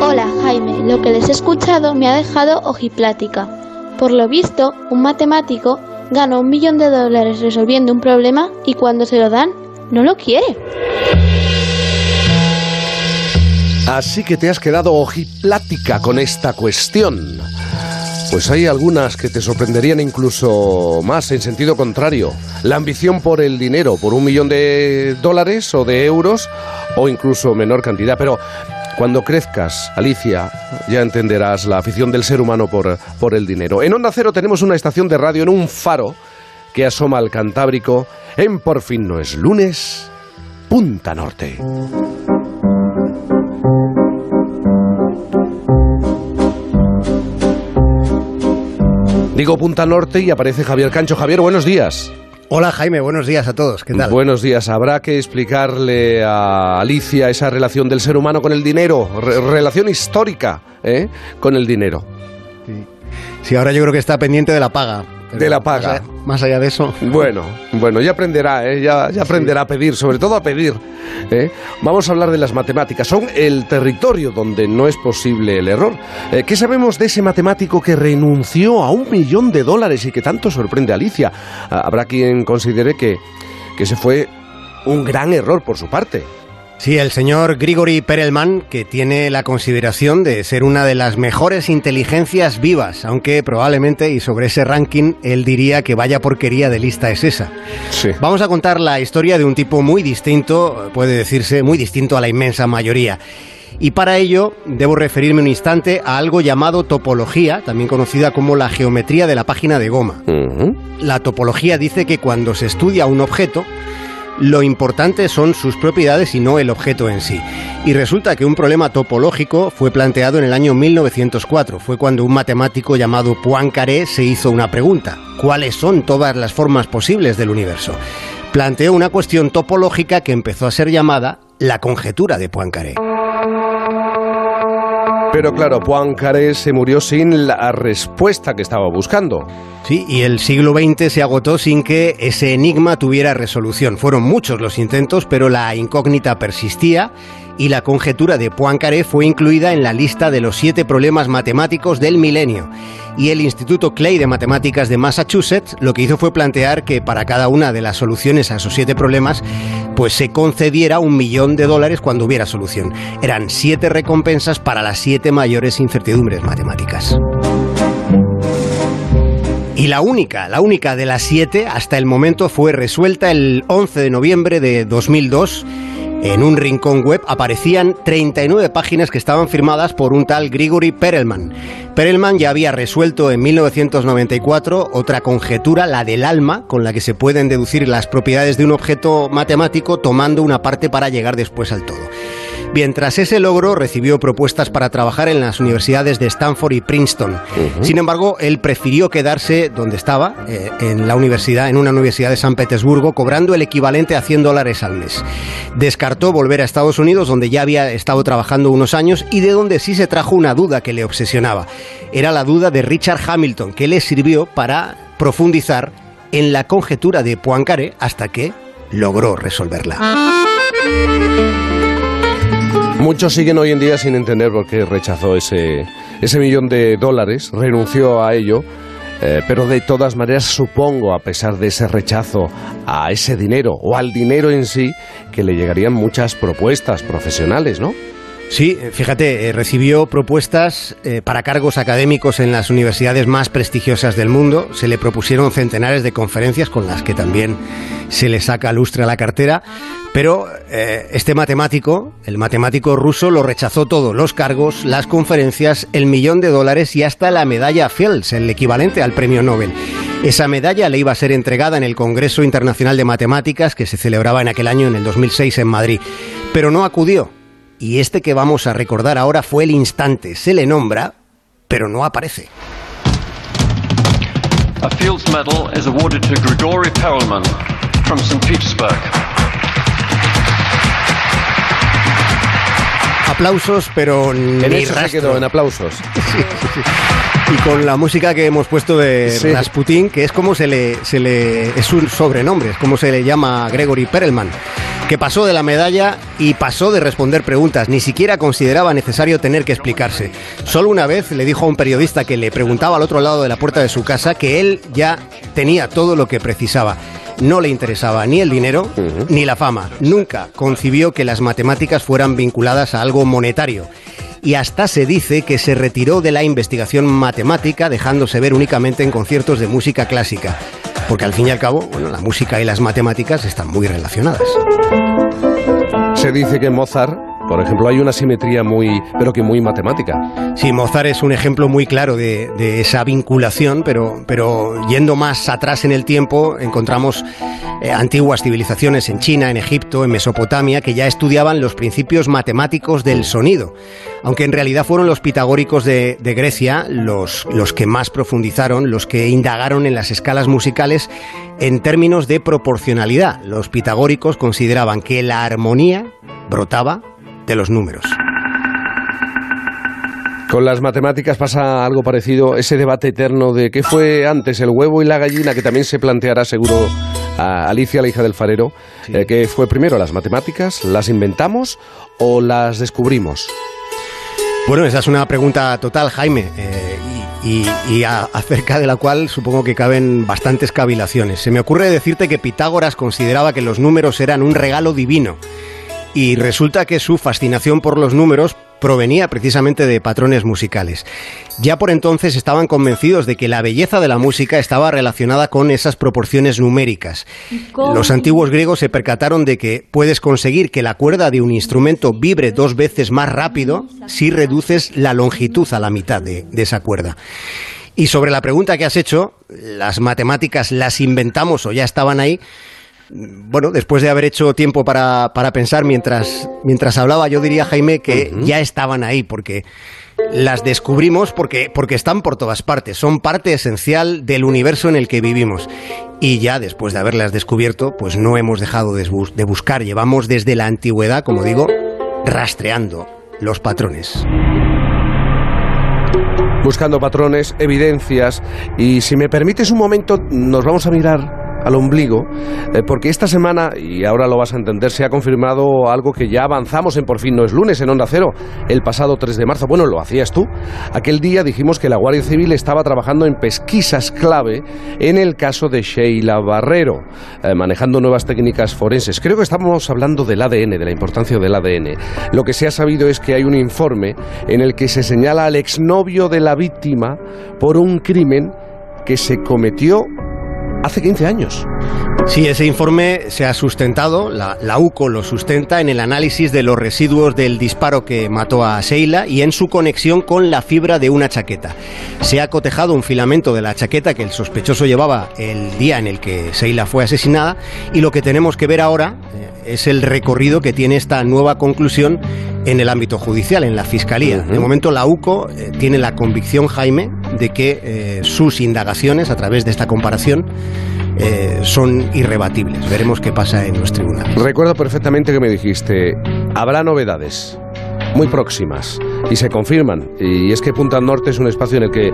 Hola Jaime, lo que les he escuchado me ha dejado ojiplática. Por lo visto, un matemático gana un millón de dólares resolviendo un problema y cuando se lo dan, no lo quiere. Así que te has quedado ojiplática con esta cuestión. Pues hay algunas que te sorprenderían incluso más en sentido contrario. La ambición por el dinero, por un millón de dólares o de euros o incluso menor cantidad. Pero cuando crezcas, Alicia, ya entenderás la afición del ser humano por, por el dinero. En Onda Cero tenemos una estación de radio en un faro que asoma al Cantábrico en Por fin no es lunes, Punta Norte. Digo Punta Norte y aparece Javier Cancho. Javier, buenos días. Hola Jaime, buenos días a todos. ¿Qué tal? Buenos días. Habrá que explicarle a Alicia esa relación del ser humano con el dinero, re- relación histórica ¿eh? con el dinero. Sí, ahora yo creo que está pendiente de la paga. De la paga. Más allá, de eso. Bueno, bueno, ya aprenderá, ¿eh? ya, ya aprenderá a pedir, sobre todo a pedir. ¿eh? Vamos a hablar de las matemáticas. Son el territorio donde no es posible el error. Eh, ¿Qué sabemos de ese matemático que renunció a un millón de dólares y que tanto sorprende a Alicia? Ah, Habrá quien considere que, que ese fue un gran error por su parte. Sí, el señor Grigori Perelman, que tiene la consideración de ser una de las mejores inteligencias vivas, aunque probablemente, y sobre ese ranking, él diría que vaya porquería de lista es esa. Sí. Vamos a contar la historia de un tipo muy distinto, puede decirse, muy distinto a la inmensa mayoría. Y para ello debo referirme un instante a algo llamado topología, también conocida como la geometría de la página de goma. La topología dice que cuando se estudia un objeto, lo importante son sus propiedades y no el objeto en sí. Y resulta que un problema topológico fue planteado en el año 1904. Fue cuando un matemático llamado Poincaré se hizo una pregunta. ¿Cuáles son todas las formas posibles del universo? Planteó una cuestión topológica que empezó a ser llamada la conjetura de Poincaré. Pero claro, Poincaré se murió sin la respuesta que estaba buscando. Sí, y el siglo XX se agotó sin que ese enigma tuviera resolución. Fueron muchos los intentos, pero la incógnita persistía y la conjetura de Poincaré fue incluida en la lista de los siete problemas matemáticos del milenio. Y el Instituto Clay de Matemáticas de Massachusetts lo que hizo fue plantear que para cada una de las soluciones a esos siete problemas, pues se concediera un millón de dólares cuando hubiera solución. Eran siete recompensas para las siete mayores incertidumbres matemáticas. Y la única, la única de las siete hasta el momento fue resuelta el 11 de noviembre de 2002. En un rincón web aparecían 39 páginas que estaban firmadas por un tal Grigori Perelman. Perelman ya había resuelto en 1994 otra conjetura, la del alma, con la que se pueden deducir las propiedades de un objeto matemático tomando una parte para llegar después al todo. Bien, tras ese logro recibió propuestas para trabajar en las universidades de Stanford y Princeton. Sin embargo, él prefirió quedarse donde estaba, eh, en la universidad, en una universidad de San Petersburgo, cobrando el equivalente a 100 dólares al mes. Descartó volver a Estados Unidos, donde ya había estado trabajando unos años y de donde sí se trajo una duda que le obsesionaba. Era la duda de Richard Hamilton, que le sirvió para profundizar en la conjetura de Poincaré hasta que logró resolverla. Muchos siguen hoy en día sin entender por qué rechazó ese, ese millón de dólares, renunció a ello, eh, pero de todas maneras supongo, a pesar de ese rechazo a ese dinero o al dinero en sí, que le llegarían muchas propuestas profesionales, ¿no? Sí, fíjate, eh, recibió propuestas eh, para cargos académicos en las universidades más prestigiosas del mundo. Se le propusieron centenares de conferencias con las que también se le saca lustre a la cartera. Pero eh, este matemático, el matemático ruso, lo rechazó todo: los cargos, las conferencias, el millón de dólares y hasta la medalla Fields, el equivalente al premio Nobel. Esa medalla le iba a ser entregada en el Congreso Internacional de Matemáticas que se celebraba en aquel año, en el 2006, en Madrid. Pero no acudió. Y este que vamos a recordar ahora fue el instante. Se le nombra, pero no aparece. A Fields Medal is awarded to Grigory Perelman from St. Petersburg. aplausos, pero En ni eso se quedó, en aplausos. Y con la música que hemos puesto de Sí. Rasputin, que es como se le, se le es un sobrenombre, es como se le llama a Gregory Perelman, que pasó de la medalla y pasó de responder preguntas, ni siquiera consideraba necesario tener que explicarse. Solo una vez le dijo a un periodista que le preguntaba al otro lado de la puerta de su casa que él ya tenía todo lo que precisaba. No le interesaba ni el dinero ni la fama. Nunca concibió que las matemáticas fueran vinculadas a algo monetario y hasta se dice que se retiró de la investigación matemática dejándose ver únicamente en conciertos de música clásica. Porque al fin y al cabo, bueno, la música y las matemáticas están muy relacionadas. Se dice que Mozart, por ejemplo, hay una simetría muy, pero que muy matemática. Sí, Mozart es un ejemplo muy claro de, de esa vinculación, pero, pero yendo más atrás en el tiempo, encontramos eh, antiguas civilizaciones en China, en Egipto, en Mesopotamia, que ya estudiaban los principios matemáticos del sonido. Aunque en realidad fueron los pitagóricos de, de Grecia los, los que más profundizaron, los que indagaron en las escalas musicales en términos de proporcionalidad. Los pitagóricos consideraban que la armonía brotaba de los números. Con las matemáticas pasa algo parecido, ese debate eterno de qué fue antes, el huevo y la gallina, que también se planteará seguro a Alicia, la hija del farero, eh, ¿qué fue primero, las matemáticas? ¿Las inventamos o las descubrimos? Bueno, esa es una pregunta total, Jaime, eh, y, y- y a- acerca de la cual supongo que caben bastantes cavilaciones. Se me ocurre decirte que Pitágoras consideraba que los números eran un regalo divino, y resulta que su fascinación por los números provenía precisamente de patrones musicales. Ya por entonces estaban convencidos de que la belleza de la música estaba relacionada con esas proporciones numéricas. Los antiguos griegos se percataron de que puedes conseguir que la cuerda de un instrumento vibre dos veces más rápido si reduces la longitud a la mitad de, de esa cuerda. Y sobre la pregunta que has hecho, ¿las matemáticas las inventamos o ya estaban ahí? Bueno, después de haber hecho tiempo para, para pensar mientras, mientras hablaba, yo diría, Jaime, que ya estaban ahí, porque las descubrimos porque, porque están por todas partes, son parte esencial del universo en el que vivimos. Y ya después de haberlas descubierto, pues no hemos dejado de, bus- de buscar, llevamos desde la antigüedad, como digo, rastreando los patrones. Buscando patrones, evidencias, y si me permites un momento, nos vamos a mirar al ombligo, eh, porque esta semana, y ahora lo vas a entender, se ha confirmado algo que ya avanzamos en Por fin no es lunes en Onda Cero, el pasado 3 de marzo. Bueno, lo hacías tú. Aquel día dijimos que la Guardia Civil estaba trabajando en pesquisas clave en el caso de Sheila Barrero, eh, manejando nuevas técnicas forenses. Creo que estamos hablando del ADN, de la importancia del ADN. Lo que se ha sabido es que hay un informe en el que se señala al exnovio de la víctima por un crimen que se cometió hace 15 años. Sí, ese informe se ha sustentado, la, la UCO lo sustenta en el análisis de los residuos del disparo que mató a Sheila y en su conexión con la fibra de una chaqueta. Se ha cotejado un filamento de la chaqueta que el sospechoso llevaba el día en el que Sheila fue asesinada y lo que tenemos que ver ahora eh, es el recorrido que tiene esta nueva conclusión en el ámbito judicial, en la Fiscalía. De momento la UCO eh, tiene la convicción, Jaime, de que eh, sus indagaciones a través de esta comparación eh, son irrebatibles. Veremos qué pasa en los tribunales. Recuerdo perfectamente que me dijiste, habrá novedades muy próximas y se confirman. Y es que Punta Norte es un espacio en el que,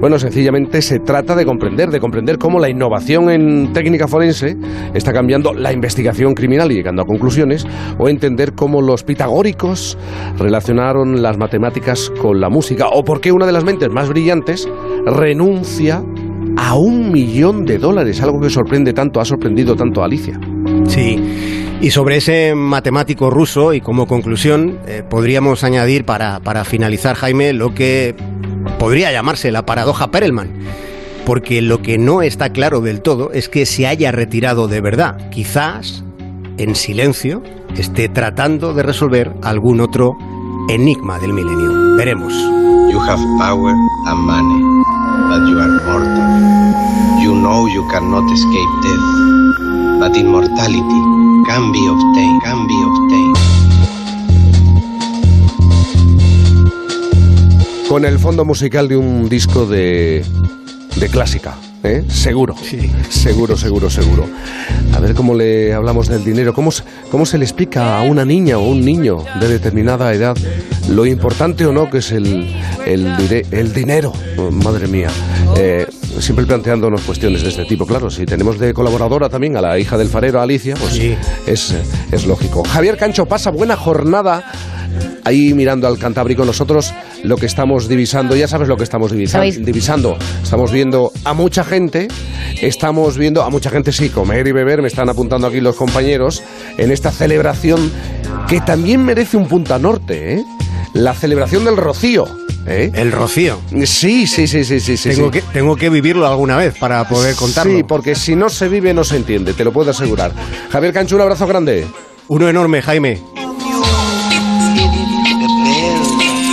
bueno, sencillamente se trata de comprender, de comprender cómo la innovación en técnica forense está cambiando la investigación criminal y llegando a conclusiones, o entender cómo los pitagóricos relacionaron las matemáticas con la música, o por qué una de las mentes más brillantes renuncia a un millón de dólares, algo que sorprende tanto, ha sorprendido tanto a Alicia. Sí. Y sobre ese matemático ruso, y como conclusión, eh, podríamos añadir para, para finalizar, Jaime, lo que podría llamarse la paradoja Perelman. Porque lo que no está claro del todo es que se haya retirado de verdad. Quizás, en silencio, esté tratando de resolver algún otro enigma del milenio. Veremos. You have power and money, but you are mortal. You know you cannot escape death, but immortality can be obtained. con el fondo musical de un disco de, de clásica, ¿eh? Seguro. Sí. Seguro, seguro, seguro. A ver cómo le hablamos del dinero. ¿Cómo, se- ¿Cómo se le explica a una niña o un niño de determinada edad lo importante o no que es el, el, el dinero? Madre mía. Eh, siempre planteándonos cuestiones de este tipo. Claro, si tenemos de colaboradora también a la hija del farero, Alicia, pues Sí. es, es lógico. Javier Cancho pasa buena jornada. Ahí mirando al Cantábrico, nosotros lo que estamos divisando, ya sabes lo que estamos divisa- ¿Sabéis? divisando. Estamos viendo a mucha gente, estamos viendo a mucha gente, sí, comer y beber, me están apuntando aquí los compañeros, en esta celebración que también merece un punta norte, ¿eh? La celebración del rocío, ¿eh? El rocío. Sí, sí, sí, sí, sí. tengo, sí. Que, tengo que vivirlo alguna vez para poder contarlo. Sí, porque si no se vive no se entiende, te lo puedo asegurar. Javier Cancho, un abrazo grande. Uno enorme, Jaime.